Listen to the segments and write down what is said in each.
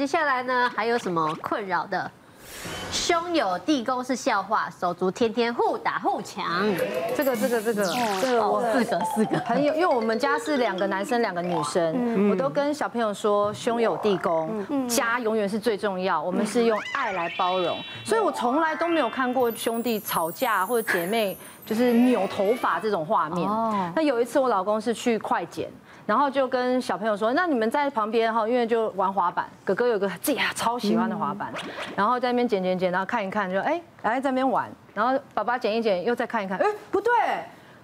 接下来呢，还有什么困扰的？兄友弟恭是笑话，手足天天互打互抢。这个这个这个，这个我四个四个朋友，因为我们家是两个男生两个女生，我都跟小朋友说，兄友弟恭，家永远是最重要，我们是用爱来包容，所以我从来都没有看过兄弟吵架或者姐妹就是扭头发这种画面。那有一次我老公是去快剪。然后就跟小朋友说，那你们在旁边哈，因为就玩滑板，哥哥有个自己超喜欢的滑板，然后在那边剪剪剪，然后看一看，就哎，来在那边玩，然后爸爸剪一剪，又再看一看，哎，不对，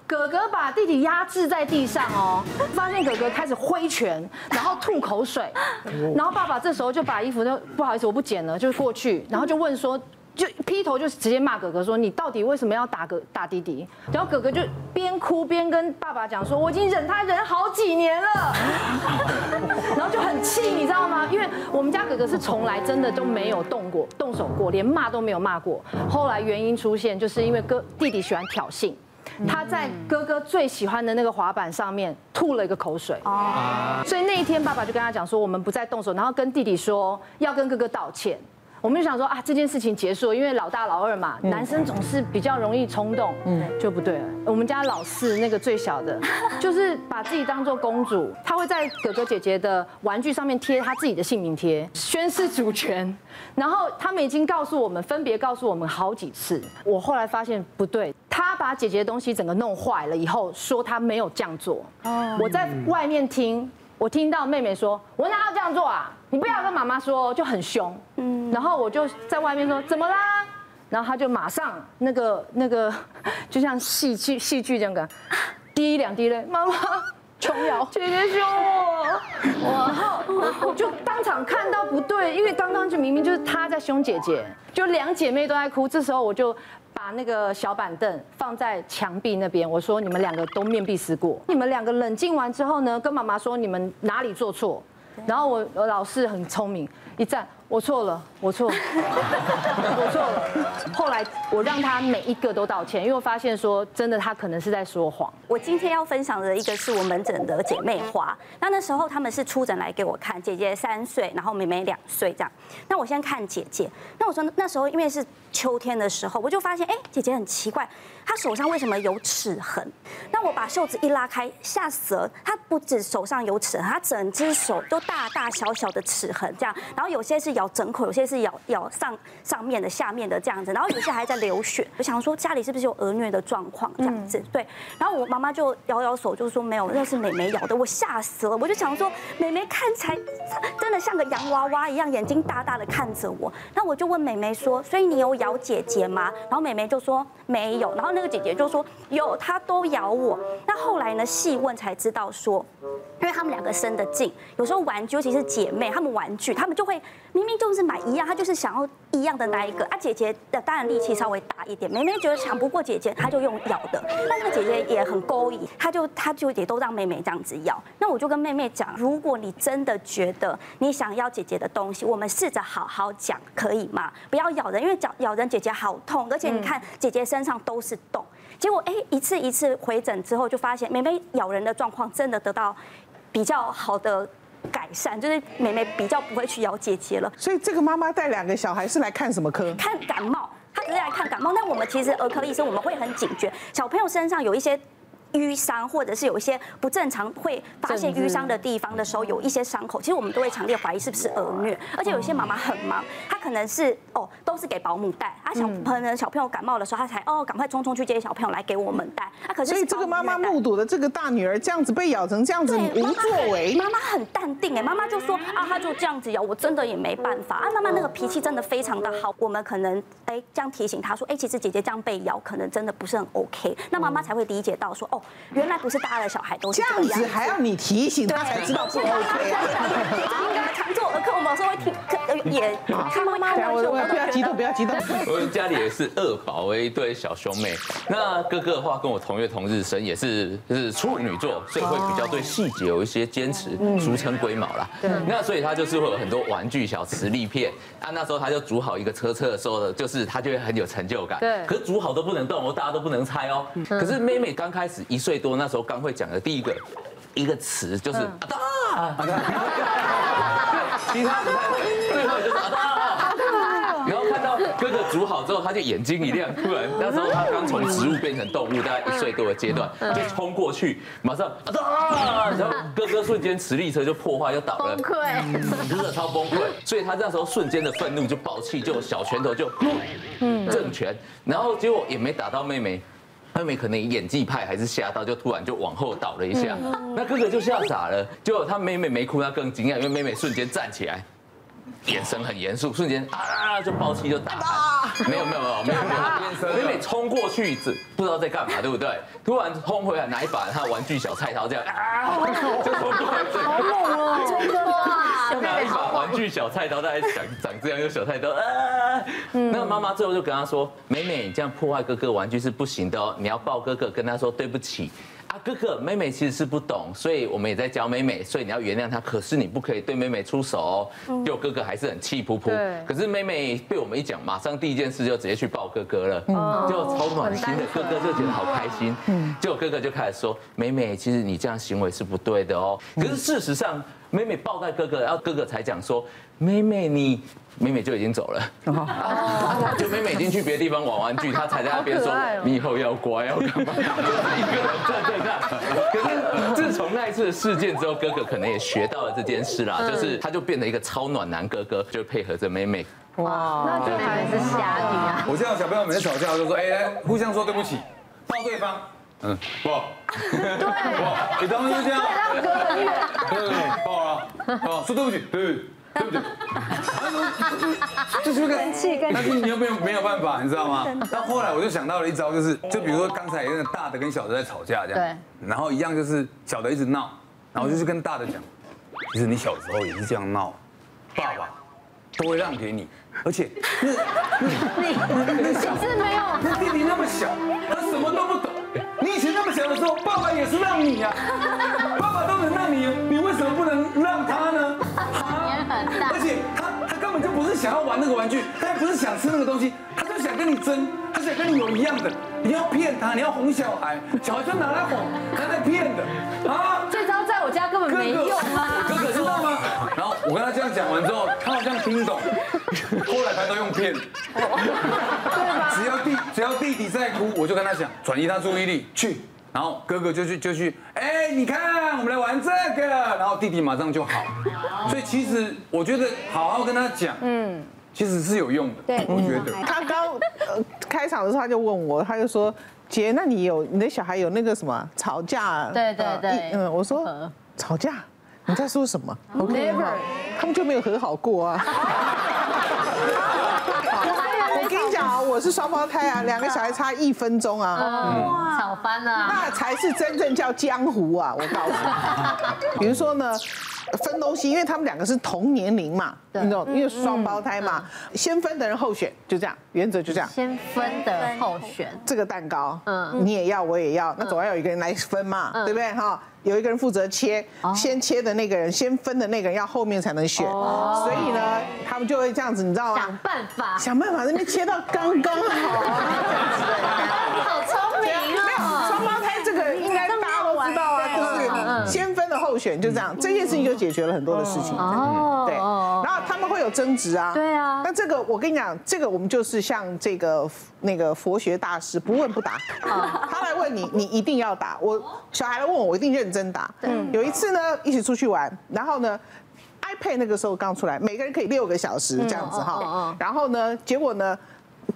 哥哥把弟弟压制在地上哦，发现哥哥开始挥拳，然后吐口水，然后爸爸这时候就把衣服就不好意思，我不剪了，就过去，然后就问说。就劈头就直接骂哥哥说，你到底为什么要打哥打弟弟？然后哥哥就边哭边跟爸爸讲说，我已经忍他忍好几年了，然后就很气，你知道吗？因为我们家哥哥是从来真的都没有动过动手过，连骂都没有骂过。后来原因出现，就是因为哥弟弟喜欢挑衅，他在哥哥最喜欢的那个滑板上面吐了一个口水，所以那一天爸爸就跟他讲说，我们不再动手，然后跟弟弟说要跟哥哥道歉。我们就想说啊，这件事情结束了，因为老大老二嘛，男生总是比较容易冲动，嗯，就不对了。我们家老四那个最小的，就是把自己当做公主，他会在哥哥姐姐的玩具上面贴他自己的姓名贴，宣示主权。然后他们已经告诉我们，分别告诉我们好几次。我后来发现不对，他把姐姐的东西整个弄坏了以后，说他没有这样做。哦，我在外面听。我听到妹妹说：“我哪有这样做啊？你不要跟妈妈说，就很凶。”嗯，然后我就在外面说：“怎么啦？”然后他就马上那个那个，就像戏剧戏剧这样的，滴两滴泪，妈妈琼瑶姐姐凶我，然后我就当场看到不对，因为刚刚就明明就是她在凶姐姐，就两姐妹都在哭，这时候我就。把那个小板凳放在墙壁那边，我说你们两个都面壁思过。你们两个冷静完之后呢，跟妈妈说你们哪里做错。然后我我老师很聪明，一站。我错了，我错，我错了。后来我让他每一个都道歉，因为我发现说真的，他可能是在说谎。我今天要分享的一个是我门诊的姐妹花，那那时候他们是出诊来给我看，姐姐三岁，然后妹妹两岁这样。那我先看姐姐，那我说那时候因为是秋天的时候，我就发现哎，姐姐很奇怪，她手上为什么有齿痕？那我把袖子一拉开，吓死了，她不止手上有齿痕，她整只手都大大小小的齿痕这样，然后有些是咬。整口，有些是咬咬上上面的、下面的这样子，然后有些还在流血。我想说家里是不是有儿虐的状况这样子？对。然后我妈妈就摇摇手，就说没有，那是妹妹咬的。我吓死了，我就想说妹妹看起来真的像个洋娃娃一样，眼睛大大的看着我。那我就问妹妹说：“所以你有咬姐姐吗？”然后妹妹就说没有。然后那个姐姐就说有，她都咬我。那后来呢？细问才知道说，因为他们两个生的近，有时候玩具，尤其是姐妹，她们玩具，她们就会明明明。就是买一样，他就是想要一样的那一个啊。姐姐的当然力气稍微大一点，妹妹觉得抢不过姐姐，她就用咬的。但那个姐姐也很勾引，她就她就也都让妹妹这样子咬。那我就跟妹妹讲，如果你真的觉得你想要姐姐的东西，我们试着好好讲，可以吗？不要咬人，因为咬咬人姐姐好痛，而且你看姐姐身上都是洞。结果哎，一次一次回诊之后，就发现妹妹咬人的状况真的得到比较好的。改善，就是妹妹比较不会去咬姐姐了。所以这个妈妈带两个小孩是来看什么科？看感冒，她只是来看感冒。那我们其实儿科医生我们会很警觉，小朋友身上有一些。淤伤，或者是有一些不正常会发现淤伤的。地方的时候，有一些伤口，其实我们都会强烈怀疑是不是儿虐。而且有些妈妈很忙，她可能是哦都是给保姆带，啊小朋友小朋友感冒的时候，她才哦赶快匆匆去接小朋友来给我们带。啊可是所以这个妈妈目睹的这个大女儿这样子被咬成这样子无作为，妈妈很淡定哎，妈妈就说啊她就这样子咬，我真的也没办法。啊。妈妈那个脾气真的非常的好，我们可能哎这样提醒她说哎其实姐姐这样被咬可能真的不是很 OK，那妈妈才会理解到说哦原来不是。大家的小孩都是这样，子，还要你提醒他才知道不 OK 啊！常做儿科，我们有时候会听，也他妈妈不要激动，不要激动。我们家里也是二宝，一对小兄妹。那哥哥的话跟我同月同日生，也是就是处女座，所以会比较对细节有一些坚持，俗称龟毛啦。那所以他就是会有很多玩具小磁力片啊。那时候他就组好一个车车的时候呢，就是他就会很有成就感。对。可是组好都不能动哦，大家都不能猜哦。可是妹妹刚开始一岁多那时候刚。刚会讲的第一个一个词就是啊，其他不太会。后他就眼睛一亮，突然那时候他刚从植物变成动物，大概一岁多的阶段，就冲过去，马上啊，然后哥哥瞬间磁力车就破坏就倒了，崩溃，真的超崩溃，所以他那时候瞬间的愤怒就爆气，就小拳头就正拳，然后结果也没打到妹妹。妹妹可能演技派还是吓到，就突然就往后倒了一下。那哥哥就吓傻了，结果他妹妹没哭，他更惊讶，因为妹妹瞬间站起来，眼神很严肃，瞬间啊就爆气就打。没有没有没有没有没有，妹妹冲过去，不知道在干嘛，对不对？突然冲回来拿一把他玩具小菜刀这样啊，好猛哦，真的哇！拿一把玩具小菜刀，大家长长这样，用小菜刀啊。那妈妈最后就跟他说：“妹妹，你这样破坏哥哥玩具是不行的哦，你要抱哥哥，跟他说对不起。”啊，哥哥，妹妹其实是不懂，所以我们也在教妹妹，所以你要原谅她。可是你不可以对妹妹出手哦。就哥哥还是很气噗噗。可是妹妹被我们一讲，马上第一件事就直接去抱哥哥了，就超暖心的。哥哥就觉得好开心。结果哥哥就开始说：“妹妹，其实你这样行为是不对的哦。”可是事实上，妹妹抱在哥哥，然后哥哥才讲说：“妹妹，你。”妹妹就已经走了，就妹妹已经去别的地方玩玩具，她才在那边说：“你以后要乖，要干嘛？”一个人站在那。可是自从那一次的事件之后，哥哥可能也学到了这件事啦，就是他就变得一个超暖男哥哥，就配合着妹妹。哇，那这还是瞎女啊！我见到小朋友每次吵架就说：“哎，来互相说对不起，抱对方。”嗯，抱。对，抱。你当时就这样。对，抱了。好，说对不起，对。对不对？就是个，但是你又没有没有办法，你知道吗？但后来我就想到了一招，就是就比如说刚才那个大的跟小的在吵架这样，然后一样就是小的一直闹，然后就是跟大的讲，其实你小时候也是这样闹，爸爸都会让给你，而且那你你是没有，那弟弟那么小，他什么都不懂，你以前那么小的时候，爸爸也是让你呀，爸爸都能让你，你为什么不能让他呢？而且他他根本就不是想要玩那个玩具，他也不是想吃那个东西，他就想跟你争，他想跟你有一样的。你要骗他，你要哄小孩，小孩就拿来哄，他在骗的啊！这招在我家根本没用啊！哥哥知？然后我跟他这样讲完之后，他好像听懂，后来他都用骗，只要弟只要弟弟在哭，我就跟他讲，转移他注意力去。然后哥哥就去就去，哎，你看，我们来玩这个，然后弟弟马上就好。所以其实我觉得好好跟他讲，嗯，其实是有用的。对，我觉得。他刚呃开场的时候他就问我，他就说：“姐，那你有你的小孩有那个什么吵架？”对对对，嗯，我说吵架，你在说什么？Never，他们就没有和好过 啊。我是双胞胎啊，两个小孩差一分钟啊，哇，吵翻了，那才是真正叫江湖啊！我告诉你，比如说呢，分东西，因为他们两个是同年龄嘛，你懂，因为双胞胎嘛，先分的人候选，就这样，原则就这样。先分的候选，这个蛋糕，嗯，你也要，我也要，那总要有一个人来分嘛，对不对？哈？有一个人负责切，先切的那个人，先分的那个人要后面才能选，所以呢，他们就会这样子，你知道吗？想办法，想办法，那边切到刚刚好。选，就这样，这件事情就解决了很多的事情。哦，对，然后他们会有争执啊。对啊。那这个我跟你讲，这个我们就是像这个那个佛学大师，不问不答。他来问你，你一定要答。我小孩来问我，我一定认真答。有一次呢，一起出去玩，然后呢，iPad 那个时候刚出来，每个人可以六个小时这样子哈。然后呢，结果呢，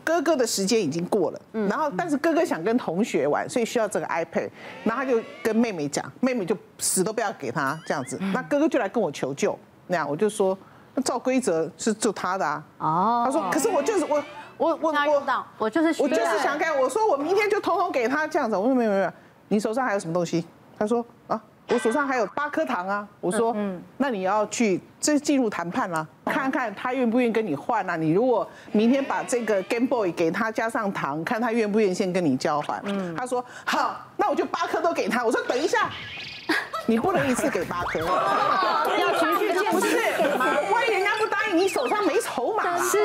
哥哥的时间已经过了，然后但是哥哥想跟同学玩，所以需要这个 iPad，然后他就跟妹妹讲，妹妹就死都不要给他这样子。那哥哥就来跟我求救，那样我就说，那照规则是就他的啊。哦。他说，可是我就是我我我我我就是我就是想给，我说我明天就统统给他这样子。我说没有没有，你手上还有什么东西？他说啊，我手上还有八颗糖啊。我说，嗯，那你要去这进入谈判啦，看看他愿不愿意跟你换啊。你如果明天把这个 Game Boy 给他加上糖，看他愿不愿意先跟你交换。嗯，他说好，那我就八颗都给他。我说等一下，你不能一次给八颗，要循序渐进，不是？万一人家不答应，你手上没筹码。是，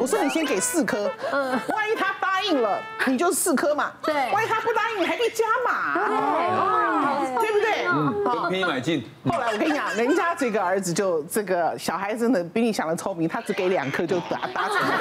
我说你先给四颗，嗯，万一他。答应了，你就四颗嘛。对，万一他不答应，你还可以加码。对？嗯，可以买进。后来我跟你讲，人家这个儿子就这个小孩真的比你想的聪明，他只给两颗就打打成了。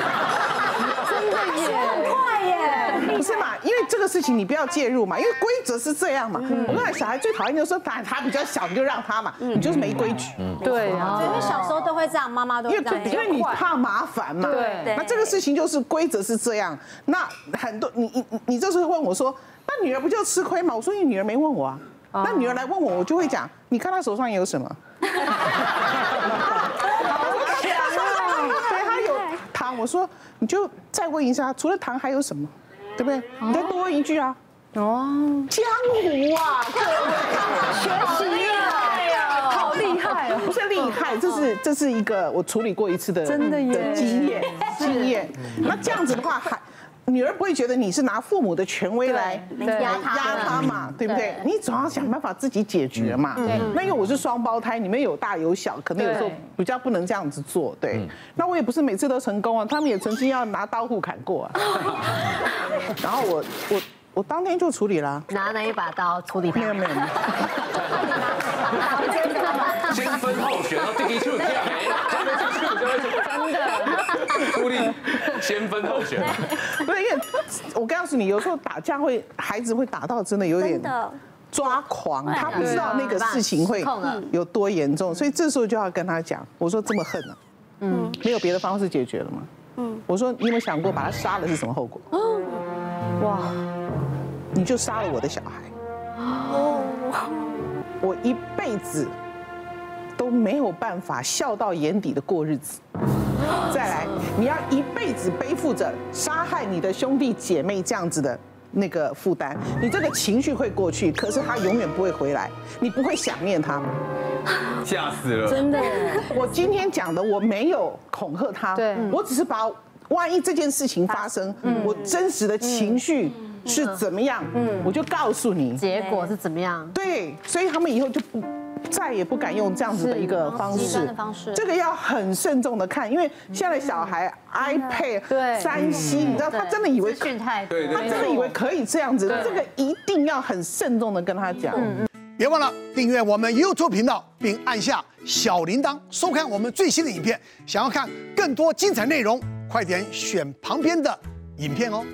真的耶，快耶！不是嘛？因为这个事情你不要介入嘛，因为规则是这样嘛。我跟你讲，小孩最讨厌就是说，他他比较小，你就让他嘛，你就是没规矩。对啊，因为小时候都会这样，妈妈都因为会这样。因为你怕麻烦嘛。对那这个事情就是规则是这样。那很多你你你这时候问我说，那女儿不就吃亏吗？我说你女儿没问我啊。那女儿来问我，我就会讲，你看她手上有什么？对，她有糖。我说你就再问一下，除了糖还有什么？对不对？你再多问一句啊。哦，江湖啊，各位，学习啊，好厉害哦！不是厉害，这是这是一个我处理过一次的真的经验经验。那这样子的话，还女儿不会觉得你是拿父母的权威来对压压她嘛，对不对？你总要想办法自己解决嘛。那因为我是双胞胎，你们有大有小，可能有时候比较不能这样子做。对，那我也不是每次都成功啊，他们也曾经要拿刀互砍过啊。然后我我我当天就处理了啊，拿了一把刀处理他。没有没有。先分后选，然后第一处这样，真的先分后选。不是因为，我告诉你，有时候打架会孩子会打到真的有点，抓狂，他不知道那个事情会有多严重，所以这时候就要跟他讲，我说这么恨啊，嗯，没有别的方式解决了吗？嗯，我说你有没有想过把他杀了是什么后果？哇，你就杀了我的小孩，哦。我一辈子都没有办法笑到眼底的过日子。再来，你要一辈子背负着杀害你的兄弟姐妹这样子的那个负担，你这个情绪会过去，可是他永远不会回来，你不会想念他。吓死了！真的，我今天讲的，我没有恐吓他，对我只是把万一这件事情发生，我真实的情绪是怎么样，我就告诉你。结果是怎么样？对，所以他们以后就不再也不敢用这样子的一个方式。这个要很慎重的看，因为现在的小孩 iPad、对三星你知道他真的以为他真的以为可以这样子，这个一定要很慎重的跟他讲。别忘了订阅我们 YouTube 频道，并按下小铃铛，收看我们最新的影片。想要看更多精彩内容，快点选旁边的影片哦。